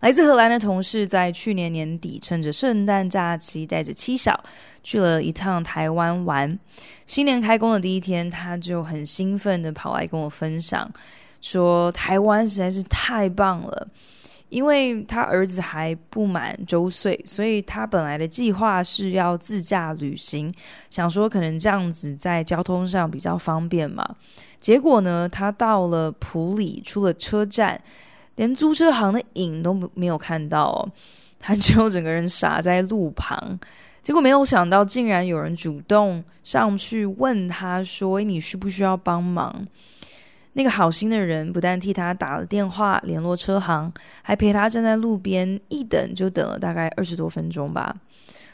来自荷兰的同事在去年年底趁着圣诞假期，带着妻小去了一趟台湾玩。新年开工的第一天，他就很兴奋地跑来跟我分享，说台湾实在是太棒了。因为他儿子还不满周岁，所以他本来的计划是要自驾旅行，想说可能这样子在交通上比较方便嘛。结果呢，他到了埔里，出了车站。连租车行的影都没有看到哦，他 就整个人傻在路旁。结果没有想到，竟然有人主动上去问他说：“你需不需要帮忙？”那个好心的人不但替他打了电话联络车行，还陪他站在路边一等就等了大概二十多分钟吧。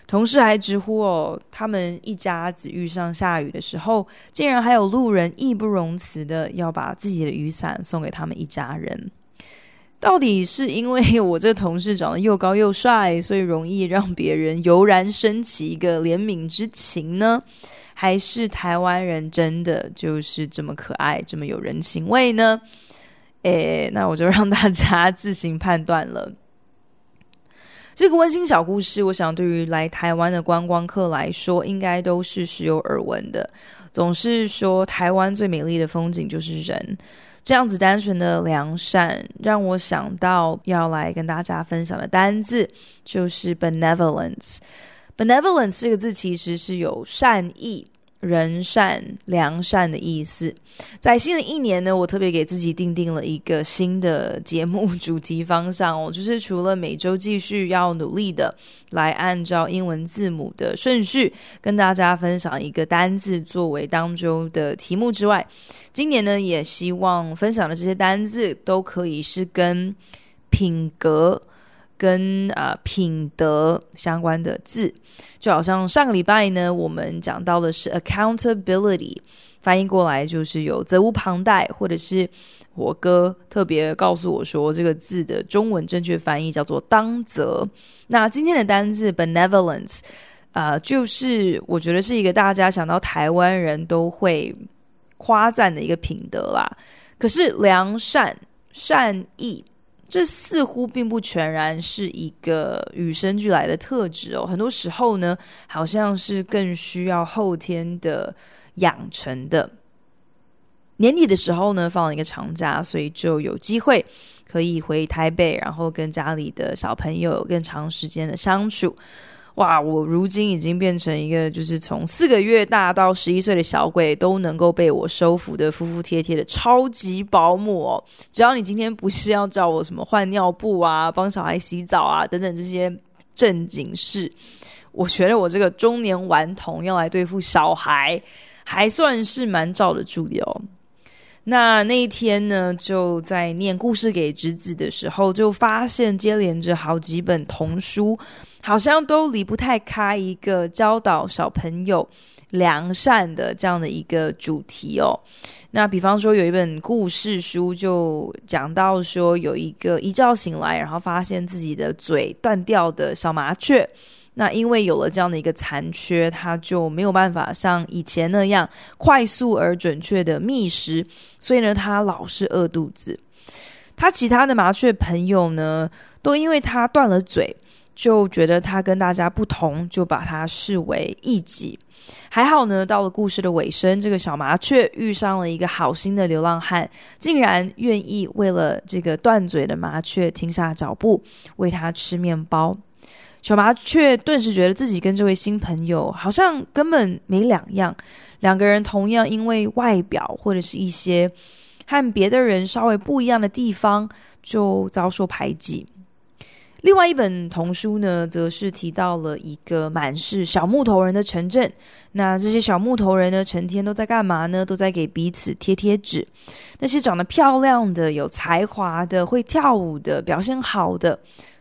同事还直呼哦，他们一家子遇上下雨的时候，竟然还有路人义不容辞的要把自己的雨伞送给他们一家人。到底是因为我这同事长得又高又帅，所以容易让别人油然升起一个怜悯之情呢？还是台湾人真的就是这么可爱，这么有人情味呢？诶，那我就让大家自行判断了。这个温馨小故事，我想对于来台湾的观光客来说，应该都是时有耳闻的。总是说台湾最美丽的风景就是人。这样子单纯的良善，让我想到要来跟大家分享的单字，就是 benevolence。benevolence 这个字其实是有善意。仁善良善的意思，在新的一年呢，我特别给自己定定了一个新的节目主题方向哦，就是除了每周继续要努力的来按照英文字母的顺序跟大家分享一个单字作为当周的题目之外，今年呢，也希望分享的这些单字都可以是跟品格。跟啊、呃、品德相关的字，就好像上个礼拜呢，我们讲到的是 accountability，翻译过来就是有责无旁贷，或者是我哥特别告诉我说，这个字的中文正确翻译叫做当责。那今天的单字 benevolence，啊、呃，就是我觉得是一个大家想到台湾人都会夸赞的一个品德啦。可是良善、善意。这似乎并不全然是一个与生俱来的特质哦，很多时候呢，好像是更需要后天的养成的。年底的时候呢，放了一个长假，所以就有机会可以回台北，然后跟家里的小朋友有更长时间的相处。哇！我如今已经变成一个，就是从四个月大到十一岁的小鬼都能够被我收服的服服帖帖的超级保姆哦。只要你今天不是要叫我什么换尿布啊、帮小孩洗澡啊等等这些正经事，我觉得我这个中年顽童要来对付小孩，还算是蛮罩得住的哦。那那一天呢，就在念故事给侄子的时候，就发现接连着好几本童书，好像都离不太开一个教导小朋友良善的这样的一个主题哦。那比方说，有一本故事书就讲到说，有一个一觉醒来，然后发现自己的嘴断掉的小麻雀。那因为有了这样的一个残缺，它就没有办法像以前那样快速而准确的觅食，所以呢，它老是饿肚子。它其他的麻雀朋友呢，都因为它断了嘴，就觉得它跟大家不同，就把它视为异己。还好呢，到了故事的尾声，这个小麻雀遇上了一个好心的流浪汉，竟然愿意为了这个断嘴的麻雀停下脚步，喂它吃面包。小麻雀顿时觉得自己跟这位新朋友好像根本没两样，两个人同样因为外表或者是一些和别的人稍微不一样的地方就遭受排挤。另外一本童书呢，则是提到了一个满是小木头人的城镇。那这些小木头人呢，成天都在干嘛呢？都在给彼此贴贴纸。那些长得漂亮的、有才华的、会跳舞的、表现好的。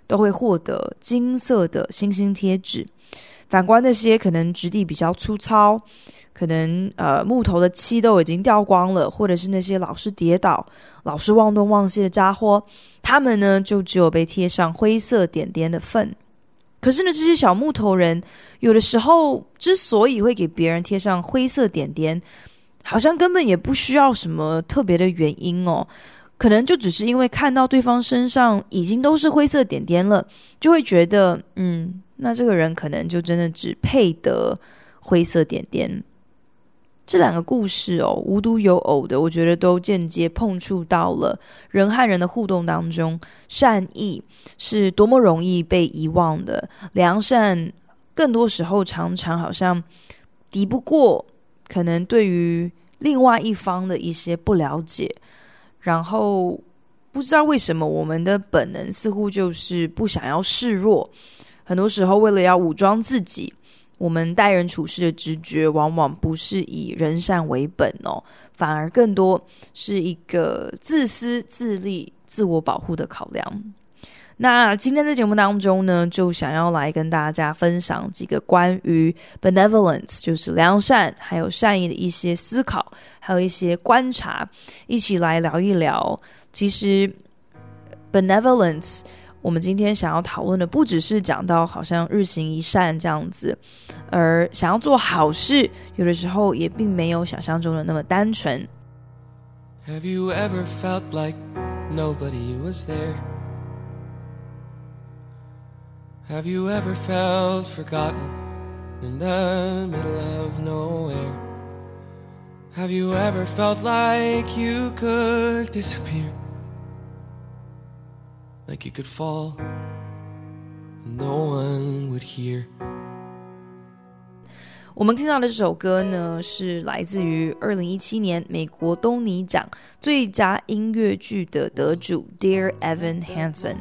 都会获得金色的星星贴纸。反观那些可能质地比较粗糙，可能呃木头的漆都已经掉光了，或者是那些老是跌倒、老是忘东忘西的家伙，他们呢就只有被贴上灰色点点的份。可是呢，这些小木头人有的时候之所以会给别人贴上灰色点点，好像根本也不需要什么特别的原因哦，可能就只是因为看到对方身上已经都是灰色点点了，就会觉得嗯。那这个人可能就真的只配得灰色点点。这两个故事哦，无独有偶的，我觉得都间接碰触到了人和人的互动当中，善意是多么容易被遗忘的，良善更多时候常常好像敌不过可能对于另外一方的一些不了解，然后不知道为什么我们的本能似乎就是不想要示弱。很多时候，为了要武装自己，我们待人处事的直觉往往不是以人善为本哦，反而更多是一个自私自利、自我保护的考量。那今天在节目当中呢，就想要来跟大家分享几个关于 benevolence，就是良善还有善意的一些思考，还有一些观察，一起来聊一聊。其实 benevolence。我们今天想要讨论的，不只是讲到好像日行一善这样子，而想要做好事，有的时候也并没有想象中的那么单纯。Have you ever felt like nobody was there? Have you ever felt forgotten in the middle of nowhere? Have you ever felt like you could disappear? Like you could fall, and no one would hear. 我们听到的这首歌呢，是来自于二零一七年美国东尼奖最佳音乐剧的得主 Dear Evan Hansen。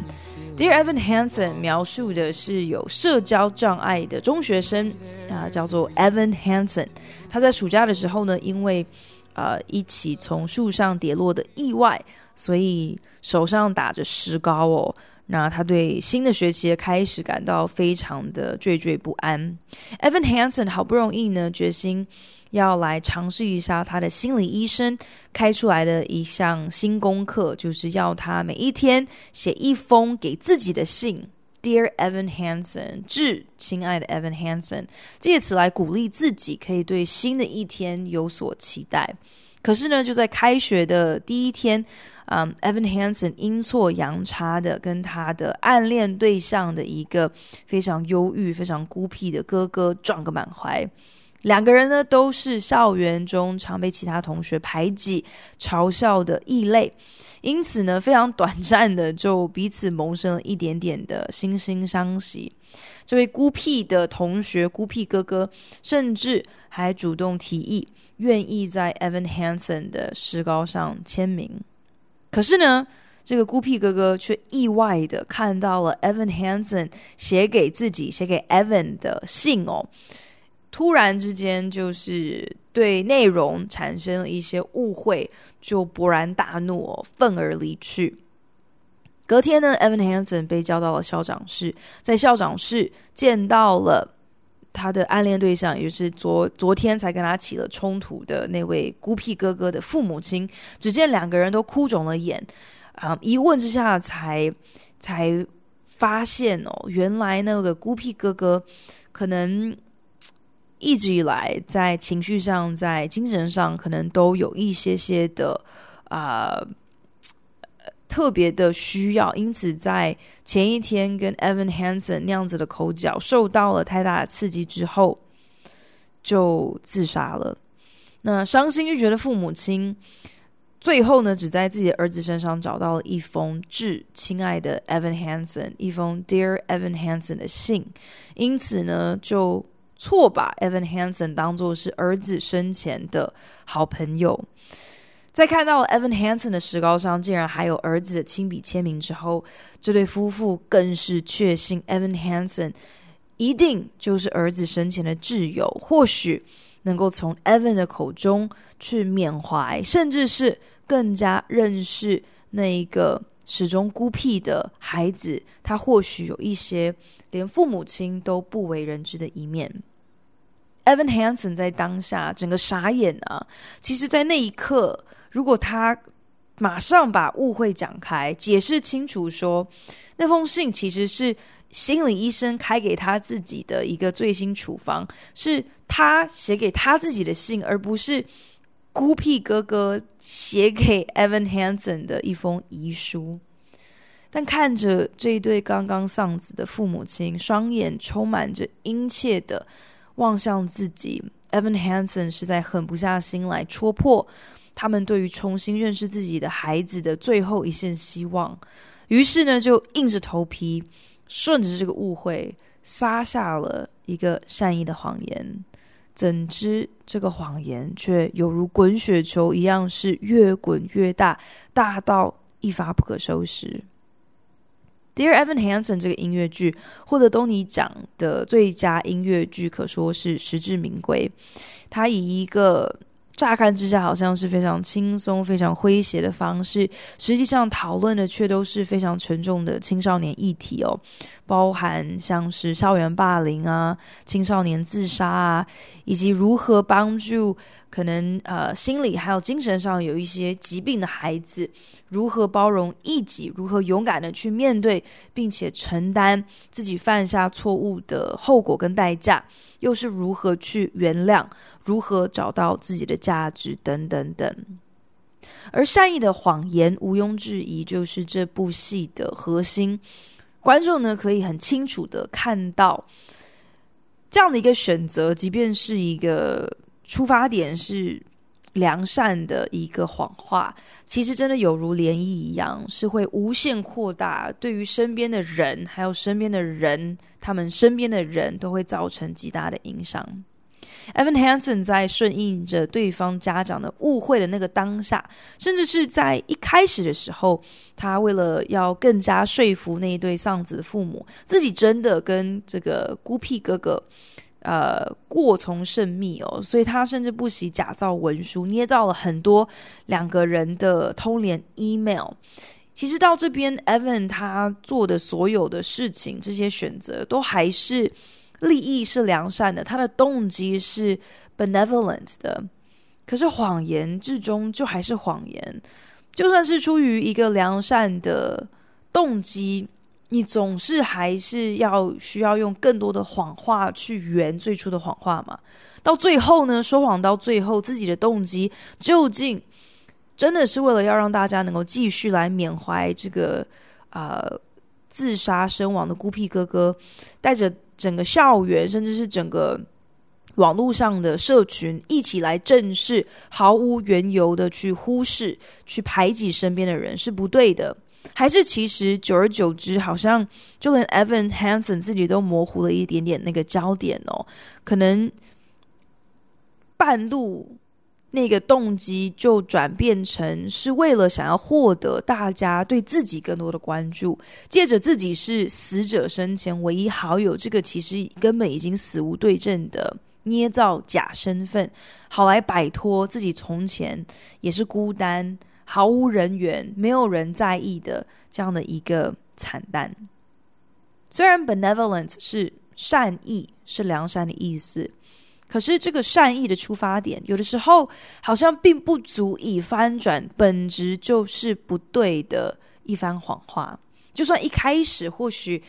Dear Evan Hansen 描述的是有社交障碍的中学生啊，叫做 Evan Hansen。他在暑假的时候呢，因为呃一起从树上跌落的意外。所以手上打着石膏哦，那他对新的学期的开始感到非常的惴惴不安。Evan Hansen 好不容易呢，决心要来尝试一下他的心理医生开出来的一项新功课，就是要他每一天写一封给自己的信，Dear Evan Hansen，致亲爱的 Evan Hansen，借此来鼓励自己，可以对新的一天有所期待。可是呢，就在开学的第一天，嗯，Evan Hansen 阴错阳差的跟他的暗恋对象的一个非常忧郁、非常孤僻的哥哥撞个满怀。两个人呢，都是校园中常被其他同学排挤、嘲笑的异类，因此呢，非常短暂的就彼此萌生了一点点的惺惺相惜。这位孤僻的同学、孤僻哥哥，甚至还主动提议。愿意在 Evan Hansen 的石膏上签名，可是呢，这个孤僻哥哥却意外的看到了 Evan Hansen 写给自己、写给 Evan 的信哦，突然之间就是对内容产生了一些误会，就勃然大怒哦，愤而离去。隔天呢，Evan Hansen 被叫到了校长室，在校长室见到了。他的暗恋对象，也就是昨昨天才跟他起了冲突的那位孤僻哥哥的父母亲，只见两个人都哭肿了眼，啊，一问之下才才发现哦，原来那个孤僻哥哥可能一直以来在情绪上、在精神上，可能都有一些些的啊。特别的需要，因此在前一天跟 Evan Hansen 那样子的口角受到了太大的刺激之后，就自杀了。那伤心欲绝的父母亲，最后呢，只在自己的儿子身上找到了一封致亲爱的 Evan Hansen 一封 Dear Evan Hansen 的信，因此呢，就错把 Evan Hansen 当作是儿子生前的好朋友。在看到 Evan Hansen 的石膏上竟然还有儿子的亲笔签名之后，这对夫妇更是确信 Evan Hansen 一定就是儿子生前的挚友，或许能够从 Evan 的口中去缅怀，甚至是更加认识那一个始终孤僻的孩子，他或许有一些连父母亲都不为人知的一面。Evan Hansen 在当下整个傻眼啊！其实，在那一刻，如果他马上把误会讲开，解释清楚说，那封信其实是心理医生开给他自己的一个最新处方，是他写给他自己的信，而不是孤僻哥哥写给 Evan Hansen 的一封遗书。但看着这一对刚刚丧子的父母亲，双眼充满着殷切的。望向自己，Evan Hansen 实在狠不下心来戳破他们对于重新认识自己的孩子的最后一线希望，于是呢，就硬着头皮顺着这个误会撒下了一个善意的谎言。怎知这个谎言却犹如滚雪球一样，是越滚越大，大到一发不可收拾。Dear Evan Hansen 这个音乐剧获得东尼奖的最佳音乐剧，可说是实至名归。他以一个乍看之下好像是非常轻松、非常诙谐的方式，实际上讨论的却都是非常沉重的青少年议题哦，包含像是校园霸凌啊、青少年自杀啊，以及如何帮助。可能呃，心理还有精神上有一些疾病的孩子，如何包容异己，如何勇敢的去面对，并且承担自己犯下错误的后果跟代价，又是如何去原谅，如何找到自己的价值等等等。而善意的谎言，毋庸置疑就是这部戏的核心。观众呢，可以很清楚的看到这样的一个选择，即便是一个。出发点是良善的一个谎话，其实真的有如涟漪一样，是会无限扩大，对于身边的人，还有身边的人，他们身边的人都会造成极大的影响。Evan Hansen 在顺应着对方家长的误会的那个当下，甚至是在一开始的时候，他为了要更加说服那一对丧子的父母，自己真的跟这个孤僻哥哥。呃，过从甚密哦，所以他甚至不惜假造文书，捏造了很多两个人的通联 email。其实到这边，Evan 他做的所有的事情，这些选择都还是利益是良善的，他的动机是 benevolent 的。可是谎言至终就还是谎言，就算是出于一个良善的动机。你总是还是要需要用更多的谎话去圆最初的谎话嘛？到最后呢，说谎到最后，自己的动机究竟真的是为了要让大家能够继续来缅怀这个呃自杀身亡的孤僻哥哥，带着整个校园甚至是整个网络上的社群一起来正视，毫无缘由的去忽视、去排挤身边的人是不对的。还是其实久而久之，好像就连 Evan Hansen 自己都模糊了一点点那个焦点哦。可能半路那个动机就转变成是为了想要获得大家对自己更多的关注，借着自己是死者生前唯一好友，这个其实根本已经死无对证的捏造假身份，好来摆脱自己从前也是孤单。毫无人缘，没有人在意的这样的一个惨淡。虽然 benevolence 是善意，是良善的意思，可是这个善意的出发点，有的时候好像并不足以翻转本质就是不对的一番谎话。就算一开始或许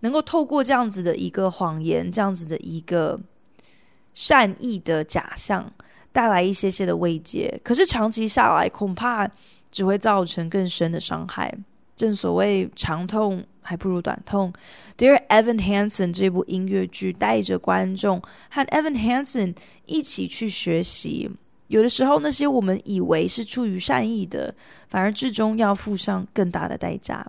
能够透过这样子的一个谎言，这样子的一个善意的假象。带来一些些的慰藉，可是长期下来，恐怕只会造成更深的伤害。正所谓长痛还不如短痛。Dear Evan Hansen 这部音乐剧带着观众和 Evan Hansen 一起去学习，有的时候那些我们以为是出于善意的，反而至终要付上更大的代价。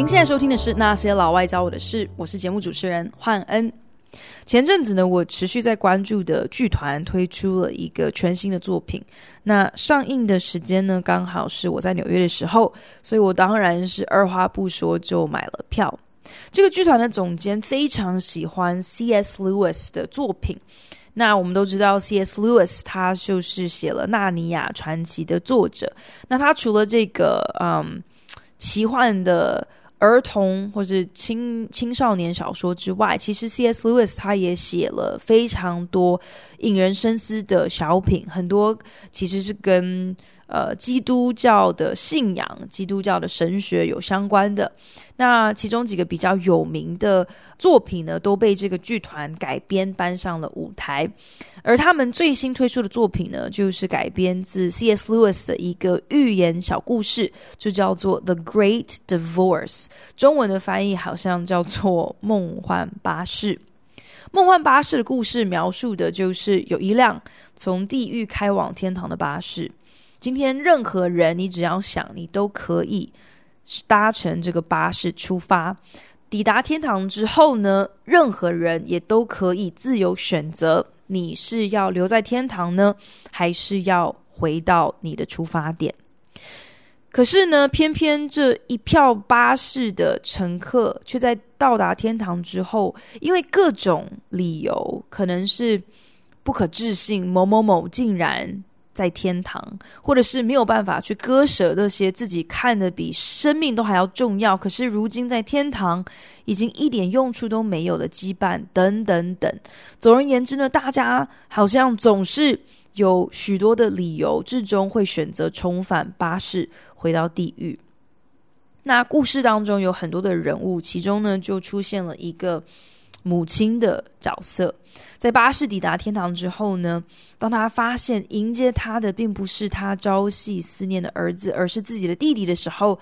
您现在收听的是《那些老外教我的事》，我是节目主持人焕恩。前阵子呢，我持续在关注的剧团推出了一个全新的作品。那上映的时间呢，刚好是我在纽约的时候，所以我当然是二话不说就买了票。这个剧团的总监非常喜欢 C.S. Lewis 的作品。那我们都知道，C.S. Lewis 他就是写了《纳尼亚传奇》的作者。那他除了这个嗯奇幻的。儿童或是青青少年小说之外，其实 C.S. Lewis 他也写了非常多引人深思的小品，很多其实是跟呃基督教的信仰、基督教的神学有相关的。那其中几个比较有名的作品呢，都被这个剧团改编搬上了舞台。而他们最新推出的作品呢，就是改编自 C.S. Lewis 的一个寓言小故事，就叫做《The Great Divorce》。中文的翻译好像叫做《梦幻巴士》。梦幻巴士的故事描述的就是有一辆从地狱开往天堂的巴士。今天任何人，你只要想，你都可以搭乘这个巴士出发。抵达天堂之后呢，任何人也都可以自由选择。你是要留在天堂呢，还是要回到你的出发点？可是呢，偏偏这一票巴士的乘客却在到达天堂之后，因为各种理由，可能是不可置信，某某某竟然。在天堂，或者是没有办法去割舍那些自己看得比生命都还要重要，可是如今在天堂已经一点用处都没有的羁绊，等等等。总而言之呢，大家好像总是有许多的理由，最终会选择重返巴士，回到地狱。那故事当中有很多的人物，其中呢就出现了一个。母亲的角色，在巴士抵达天堂之后呢，当他发现迎接他的并不是他朝夕思念的儿子，而是自己的弟弟的时候，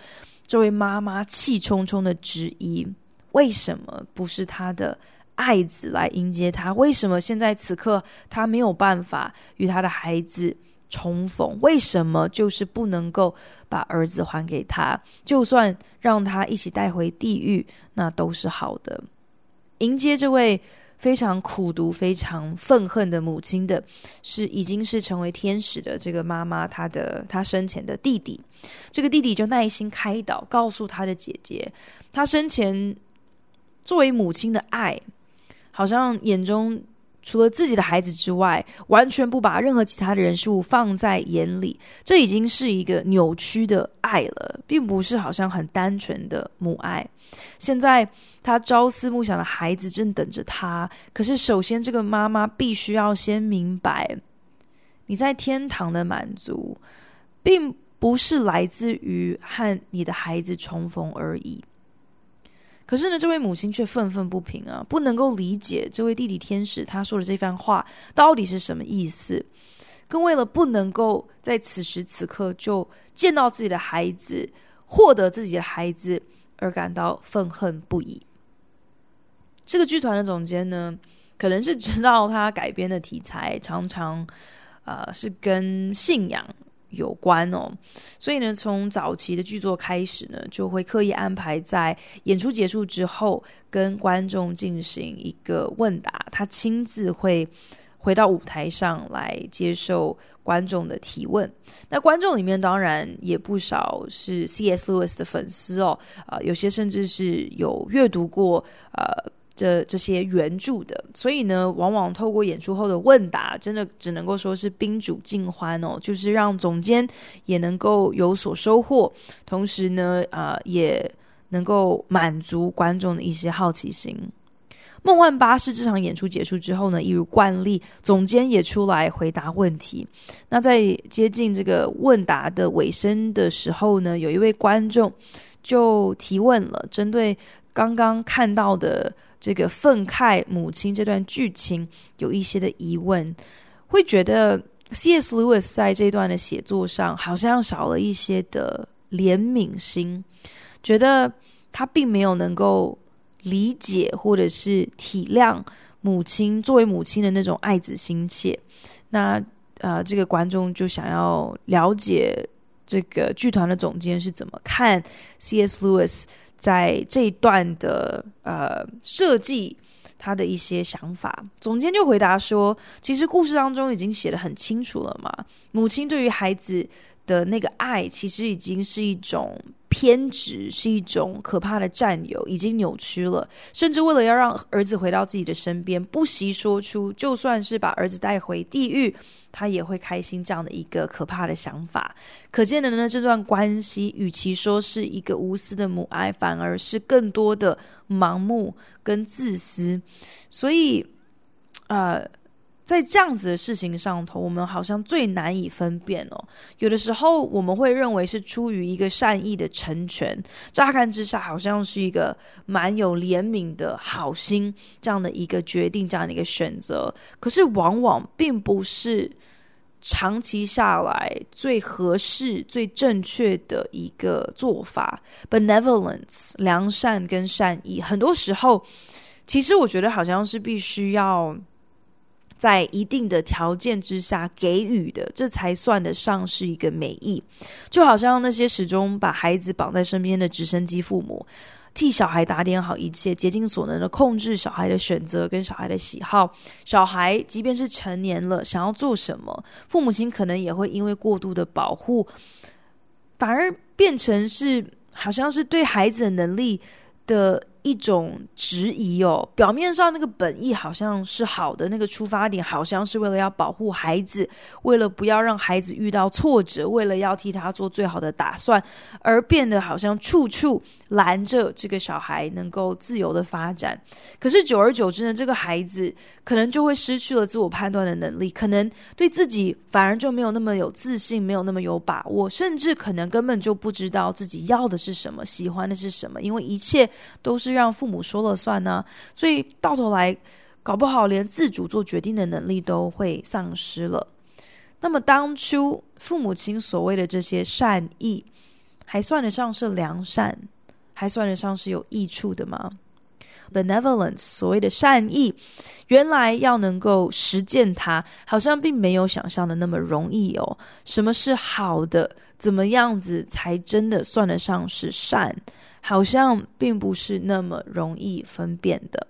这位妈妈气冲冲的质疑：为什么不是他的爱子来迎接他？为什么现在此刻他没有办法与他的孩子重逢？为什么就是不能够把儿子还给他？就算让他一起带回地狱，那都是好的。迎接这位非常苦读、非常愤恨的母亲的，是已经是成为天使的这个妈妈，她的她生前的弟弟。这个弟弟就耐心开导，告诉他的姐姐，他生前作为母亲的爱，好像眼中。除了自己的孩子之外，完全不把任何其他的人事物放在眼里，这已经是一个扭曲的爱了，并不是好像很单纯的母爱。现在他朝思暮想的孩子正等着他，可是首先这个妈妈必须要先明白，你在天堂的满足，并不是来自于和你的孩子重逢而已。可是呢，这位母亲却愤愤不平啊，不能够理解这位弟弟天使他说的这番话到底是什么意思，更为了不能够在此时此刻就见到自己的孩子，获得自己的孩子而感到愤恨不已。这个剧团的总监呢，可能是知道他改编的题材常常，呃，是跟信仰。有关哦，所以呢，从早期的剧作开始呢，就会刻意安排在演出结束之后，跟观众进行一个问答，他亲自会回到舞台上来接受观众的提问。那观众里面当然也不少是 C.S. Lewis 的粉丝哦，啊、有些甚至是有阅读过呃。这这些原著的，所以呢，往往透过演出后的问答，真的只能够说是宾主尽欢哦，就是让总监也能够有所收获，同时呢，啊、也能够满足观众的一些好奇心。梦幻巴士这场演出结束之后呢，一如惯例，总监也出来回答问题。那在接近这个问答的尾声的时候呢，有一位观众就提问了，针对刚刚看到的。这个愤慨母亲这段剧情有一些的疑问，会觉得 C.S. Lewis 在这段的写作上好像少了一些的怜悯心，觉得他并没有能够理解或者是体谅母亲作为母亲的那种爱子心切。那呃，这个观众就想要了解这个剧团的总监是怎么看 C.S. Lewis。在这一段的呃设计，他的一些想法。总监就回答说：“其实故事当中已经写的很清楚了嘛，母亲对于孩子。”的那个爱其实已经是一种偏执，是一种可怕的占有，已经扭曲了。甚至为了要让儿子回到自己的身边，不惜说出就算是把儿子带回地狱，他也会开心这样的一个可怕的想法。可见的呢，这段关系与其说是一个无私的母爱，反而是更多的盲目跟自私。所以，呃。在这样子的事情上头，我们好像最难以分辨哦。有的时候我们会认为是出于一个善意的成全，乍看之下好像是一个蛮有怜悯的好心这样的一个决定，这样的一个选择。可是往往并不是长期下来最合适、最正确的一个做法。Benevolence，良善跟善意，很多时候其实我觉得好像是必须要。在一定的条件之下给予的，这才算得上是一个美意。就好像那些始终把孩子绑在身边的直升机父母，替小孩打点好一切，竭尽所能的控制小孩的选择跟小孩的喜好。小孩即便是成年了，想要做什么，父母亲可能也会因为过度的保护，反而变成是好像是对孩子的能力的。一种质疑哦，表面上那个本意好像是好的，那个出发点好像是为了要保护孩子，为了不要让孩子遇到挫折，为了要替他做最好的打算，而变得好像处处拦着这个小孩能够自由的发展。可是久而久之呢，这个孩子可能就会失去了自我判断的能力，可能对自己反而就没有那么有自信，没有那么有把握，甚至可能根本就不知道自己要的是什么，喜欢的是什么，因为一切都是。让父母说了算呢，所以到头来搞不好连自主做决定的能力都会丧失了。那么当初父母亲所谓的这些善意，还算得上是良善，还算得上是有益处的吗？Benevolence 所谓的善意，原来要能够实践它，好像并没有想象的那么容易哦。什么是好的？怎么样子才真的算得上是善？好像并不是那么容易分辨的。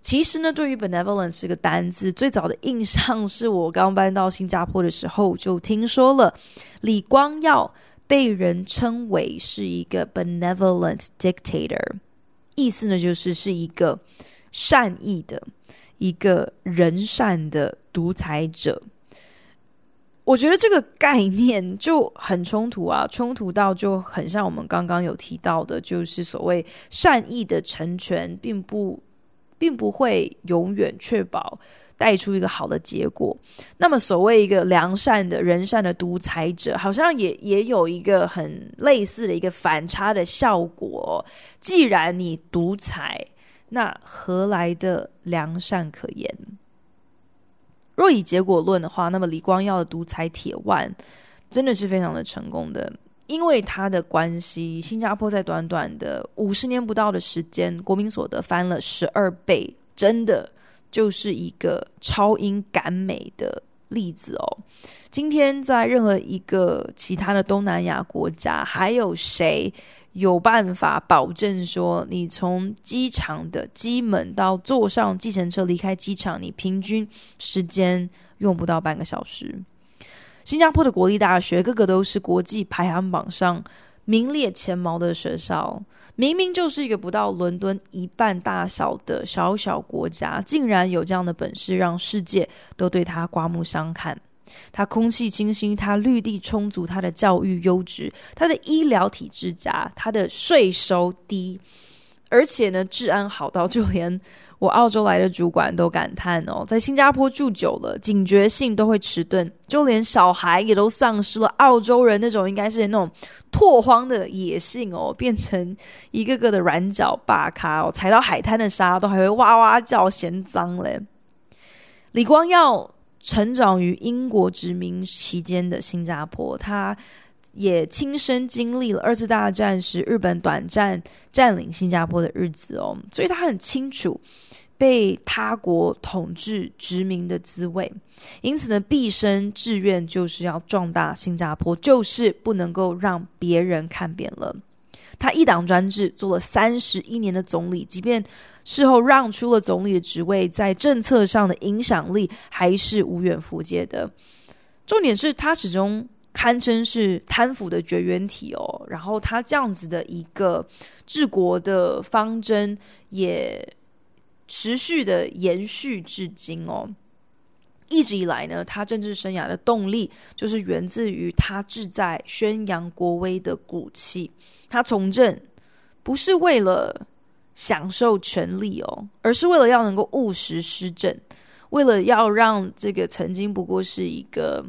其实呢，对于 benevolence 这个单字，最早的印象是我刚搬到新加坡的时候就听说了。李光耀被人称为是一个 benevolent dictator，意思呢就是是一个善意的、一个仁善的独裁者。我觉得这个概念就很冲突啊，冲突到就很像我们刚刚有提到的，就是所谓善意的成全，并不并不会永远确保带出一个好的结果。那么，所谓一个良善的人善的独裁者，好像也也有一个很类似的一个反差的效果。既然你独裁，那何来的良善可言？若以结果论的话，那么李光耀的独裁铁腕真的是非常的成功的，因为他的关系，新加坡在短短的五十年不到的时间，国民所得翻了十二倍，真的就是一个超英赶美的例子哦。今天在任何一个其他的东南亚国家，还有谁有办法保证说，你从机场的机门到坐上计程车离开机场，你平均时间用不到半个小时？新加坡的国立大学，个个都是国际排行榜上名列前茅的学校，明明就是一个不到伦敦一半大小的小小国家，竟然有这样的本事，让世界都对他刮目相看。它空气清新，它绿地充足，它的教育优质，它的医疗体制佳，它的税收低，而且呢，治安好到就连我澳洲来的主管都感叹哦，在新加坡住久了，警觉性都会迟钝，就连小孩也都丧失了澳洲人那种应该是那种拓荒的野性哦，变成一个个的软脚霸咖哦，踩到海滩的沙都还会哇哇叫，嫌脏嘞。李光耀。成长于英国殖民期间的新加坡，他也亲身经历了二次大战时日本短暂占领新加坡的日子哦，所以他很清楚被他国统治殖民的滋味，因此呢，毕生志愿就是要壮大新加坡，就是不能够让别人看扁了。他一党专制，做了三十一年的总理，即便事后让出了总理的职位，在政策上的影响力还是无远弗届的。重点是他始终堪称是贪腐的绝缘体哦。然后他这样子的一个治国的方针，也持续的延续至今哦。一直以来呢，他政治生涯的动力就是源自于他志在宣扬国威的骨气。他从政不是为了享受权力哦，而是为了要能够务实施政，为了要让这个曾经不过是一个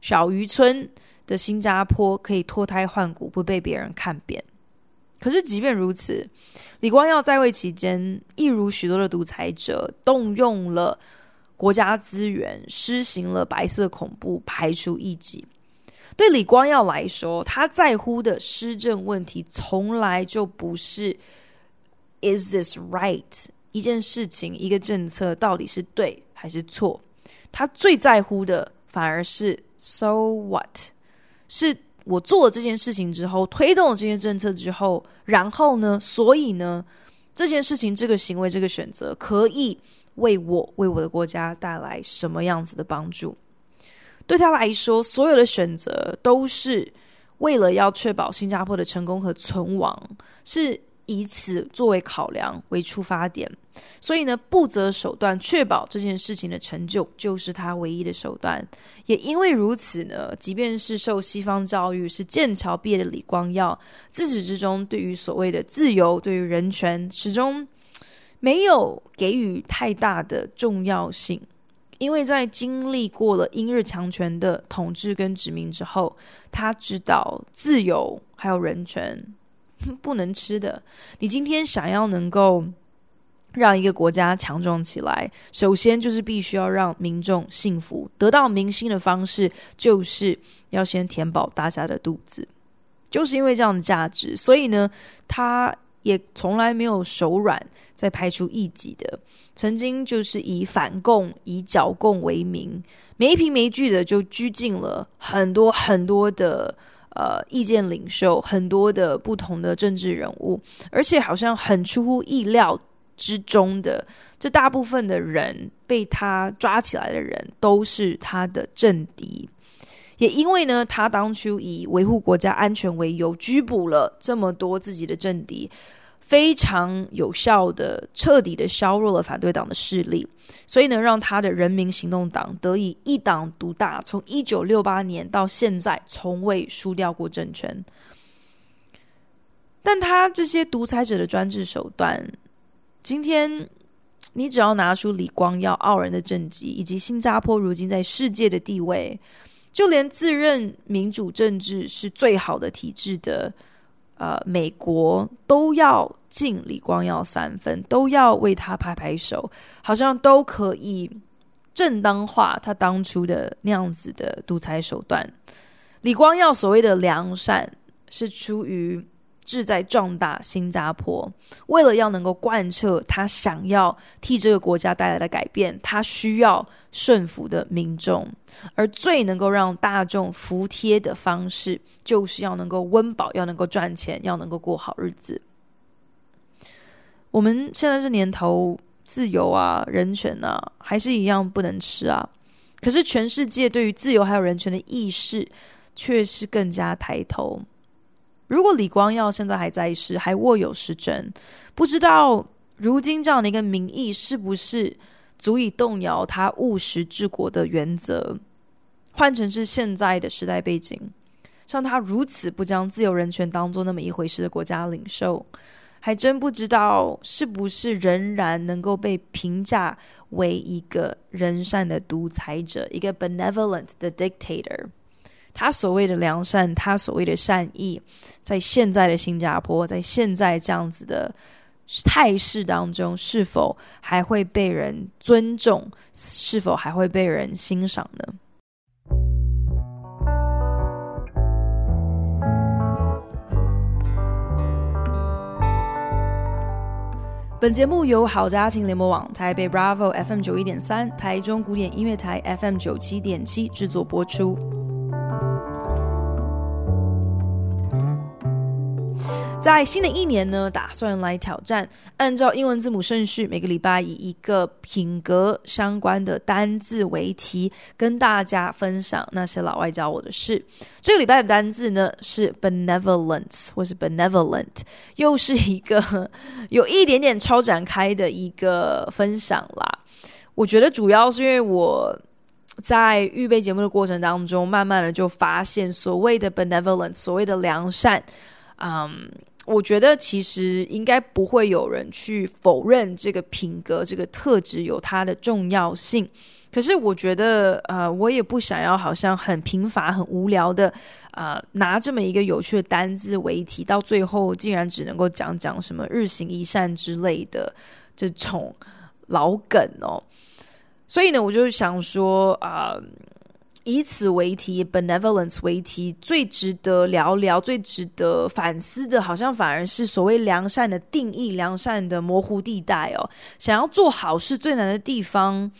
小渔村的新加坡可以脱胎换骨，不被别人看扁。可是即便如此，李光耀在位期间，一如许多的独裁者，动用了国家资源，施行了白色恐怖，排除异己。对李光耀来说，他在乎的施政问题从来就不是 “Is this right？” 一件事情、一个政策到底是对还是错？他最在乎的反而是 “So what？” 是我做了这件事情之后，推动了这些政策之后，然后呢？所以呢？这件事情、这个行为、这个选择，可以为我、为我的国家带来什么样子的帮助？对他来说，所有的选择都是为了要确保新加坡的成功和存亡，是以此作为考量为出发点。所以呢，不择手段确保这件事情的成就，就是他唯一的手段。也因为如此呢，即便是受西方教育、是剑桥毕业的李光耀，自始至终对于所谓的自由、对于人权，始终没有给予太大的重要性。因为在经历过了英日强权的统治跟殖民之后，他知道自由还有人权 不能吃的。你今天想要能够让一个国家强壮起来，首先就是必须要让民众幸福。得到民心的方式，就是要先填饱大家的肚子。就是因为这样的价值，所以呢，他。也从来没有手软，在排除异己的，曾经就是以反共、以剿共为名，没凭没据的就拘禁了很多很多的呃意见领袖，很多的不同的政治人物，而且好像很出乎意料之中的，这大部分的人被他抓起来的人都是他的政敌，也因为呢，他当初以维护国家安全为由，拘捕了这么多自己的政敌。非常有效的、彻底的削弱了反对党的势力，所以呢，让他的人民行动党得以一党独大，从一九六八年到现在，从未输掉过政权。但他这些独裁者的专制手段，今天你只要拿出李光耀傲人的政绩，以及新加坡如今在世界的地位，就连自认民主政治是最好的体制的。呃，美国都要敬李光耀三分，都要为他拍拍手，好像都可以正当化他当初的那样子的独裁手段。李光耀所谓的良善，是出于。志在壮大新加坡，为了要能够贯彻他想要替这个国家带来的改变，他需要顺服的民众，而最能够让大众服帖的方式，就是要能够温饱，要能够赚钱，要能够过好日子。我们现在这年头，自由啊、人权啊，还是一样不能吃啊。可是全世界对于自由还有人权的意识，却是更加抬头。如果李光耀现在还在世，还握有实权，不知道如今这样的一个民意是不是足以动摇他务实治国的原则？换成是现在的时代背景，像他如此不将自由人权当做那么一回事的国家领袖，还真不知道是不是仍然能够被评价为一个仁善的独裁者，一个 benevolent 的 dictator。他所谓的良善，他所谓的善意，在现在的新加坡，在现在这样子的态势当中，是否还会被人尊重？是否还会被人欣赏呢？本节目由好家庭联播网、台北 Bravo FM 九一点三、台中古典音乐台 FM 九七点七制作播出。在新的一年呢，打算来挑战，按照英文字母顺序，每个礼拜以一个品格相关的单字为题，跟大家分享那些老外教我的事。这个礼拜的单字呢是 benevolence 或是 benevolent，又是一个有一点点超展开的一个分享啦。我觉得主要是因为我。在预备节目的过程当中，慢慢的就发现所谓的 benevolent，所谓的良善，嗯，我觉得其实应该不会有人去否认这个品格、这个特质有它的重要性。可是我觉得，呃，我也不想要好像很贫乏、很无聊的，呃，拿这么一个有趣的单字为题，到最后竟然只能够讲讲什么日行一善之类的这种老梗哦。所以呢，我就想说啊、以此为题，benevolence 为题，最值得聊聊、最值得反思的，好像反而是所谓良善的定义、良善的模糊地带哦。想要做好事最难的地方，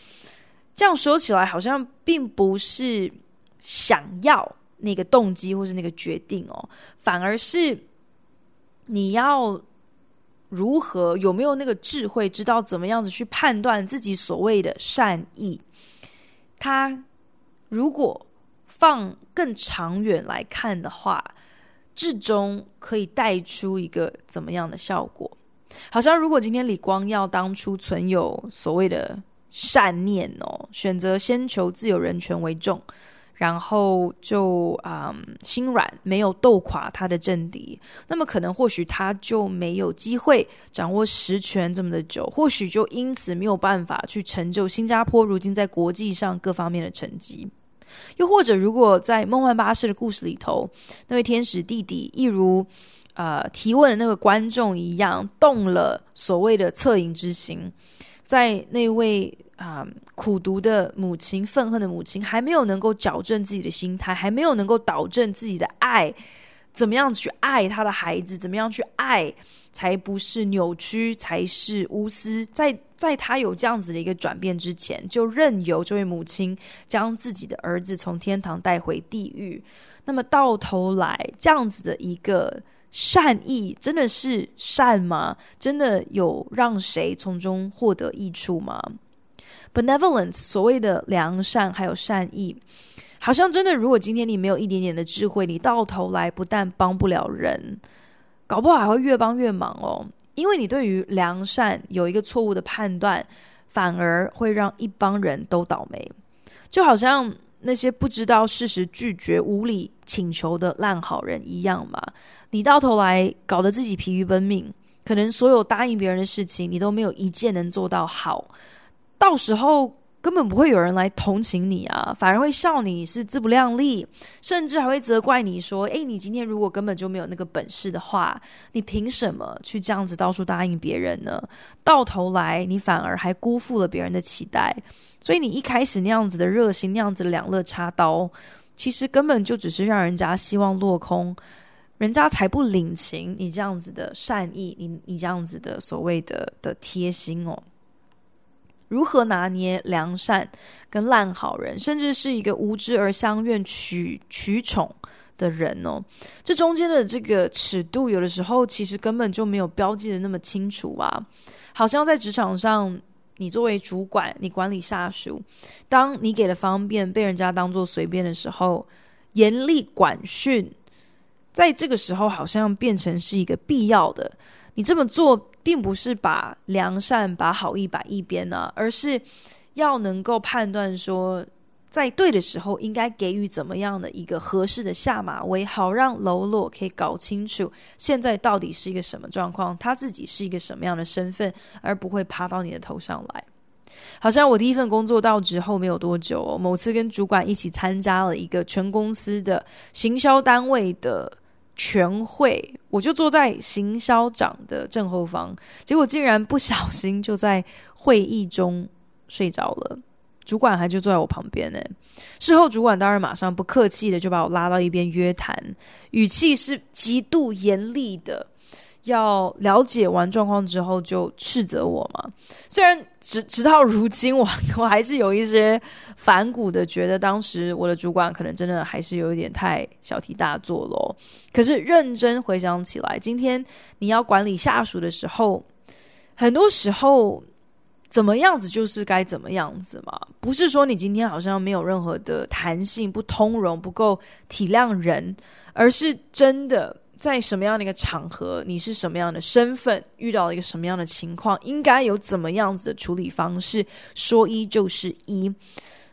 这样说起来，好像并不是想要那个动机或是那个决定哦，反而是你要。如何，有没有那个智慧，知道怎么样子去判断自己所谓的善意？他如果放更长远来看的话，至终可以带出一个怎么样的效果？好像如果今天李光耀当初存有所谓的善念哦，选择先求自由人权为重。然后就啊、嗯，心软，没有斗垮他的政敌，那么可能或许他就没有机会掌握实权这么的久，或许就因此没有办法去成就新加坡如今在国际上各方面的成绩。又或者，如果在梦幻巴士的故事里头，那位天使弟弟一如呃提问的那个观众一样，动了所谓的恻隐之心，在那位。啊、苦读的母亲，愤恨的母亲，还没有能够矫正自己的心态，还没有能够导正自己的爱，怎么样去爱他的孩子？怎么样去爱，才不是扭曲，才是无私？在在他有这样子的一个转变之前，就任由这位母亲将自己的儿子从天堂带回地狱。那么到头来，这样子的一个善意，真的是善吗？真的有让谁从中获得益处吗？Benevolence，所谓的良善还有善意，好像真的，如果今天你没有一点点的智慧，你到头来不但帮不了人，搞不好还会越帮越忙哦。因为你对于良善有一个错误的判断，反而会让一帮人都倒霉。就好像那些不知道事实拒绝无理请求的烂好人一样嘛，你到头来搞得自己疲于奔命，可能所有答应别人的事情，你都没有一件能做到好。到时候根本不会有人来同情你啊，反而会笑你是自不量力，甚至还会责怪你说：“诶，你今天如果根本就没有那个本事的话，你凭什么去这样子到处答应别人呢？到头来你反而还辜负了别人的期待，所以你一开始那样子的热心，那样子的两肋插刀，其实根本就只是让人家希望落空，人家才不领情你这样子的善意，你你这样子的所谓的的贴心哦。”如何拿捏良善跟烂好人，甚至是一个无知而相愿取取宠的人哦？这中间的这个尺度，有的时候其实根本就没有标记的那么清楚啊！好像在职场上，你作为主管，你管理下属，当你给的方便被人家当做随便的时候，严厉管训，在这个时候好像变成是一个必要的。你这么做。并不是把良善、把好意摆一边呢、啊，而是要能够判断说，在对的时候应该给予怎么样的一个合适的下马威，好让喽啰可以搞清楚现在到底是一个什么状况，他自己是一个什么样的身份，而不会爬到你的头上来。好像我第一份工作到职后没有多久、哦，某次跟主管一起参加了一个全公司的行销单位的。全会，我就坐在行销长的正后方，结果竟然不小心就在会议中睡着了。主管还就坐在我旁边呢。事后，主管当然马上不客气的就把我拉到一边约谈，语气是极度严厉的，要了解完状况之后就斥责我吗？虽然直直到如今我，我我还是有一些反骨的，觉得当时我的主管可能真的还是有一点太小题大做咯。可是认真回想起来，今天你要管理下属的时候，很多时候怎么样子就是该怎么样子嘛，不是说你今天好像没有任何的弹性、不通融、不够体谅人，而是真的。在什么样的一个场合，你是什么样的身份，遇到了一个什么样的情况，应该有怎么样子的处理方式，说一就是一，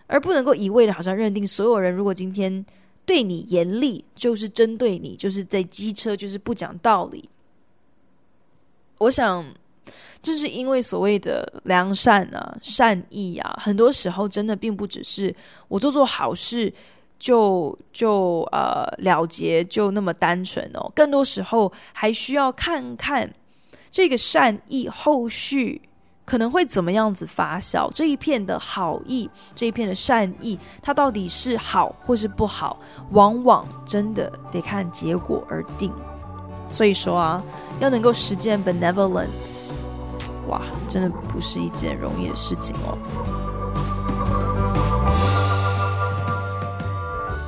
而不能够一味的好像认定所有人如果今天对你严厉，就是针对你，就是在机车，就是不讲道理。我想，就是因为所谓的良善啊、善意啊，很多时候真的并不只是我做做好事。就就呃了结就那么单纯哦，更多时候还需要看看这个善意后续可能会怎么样子发酵，这一片的好意，这一片的善意，它到底是好或是不好，往往真的得看结果而定。所以说啊，要能够实践 benevolence，哇，真的不是一件容易的事情哦。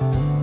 嗯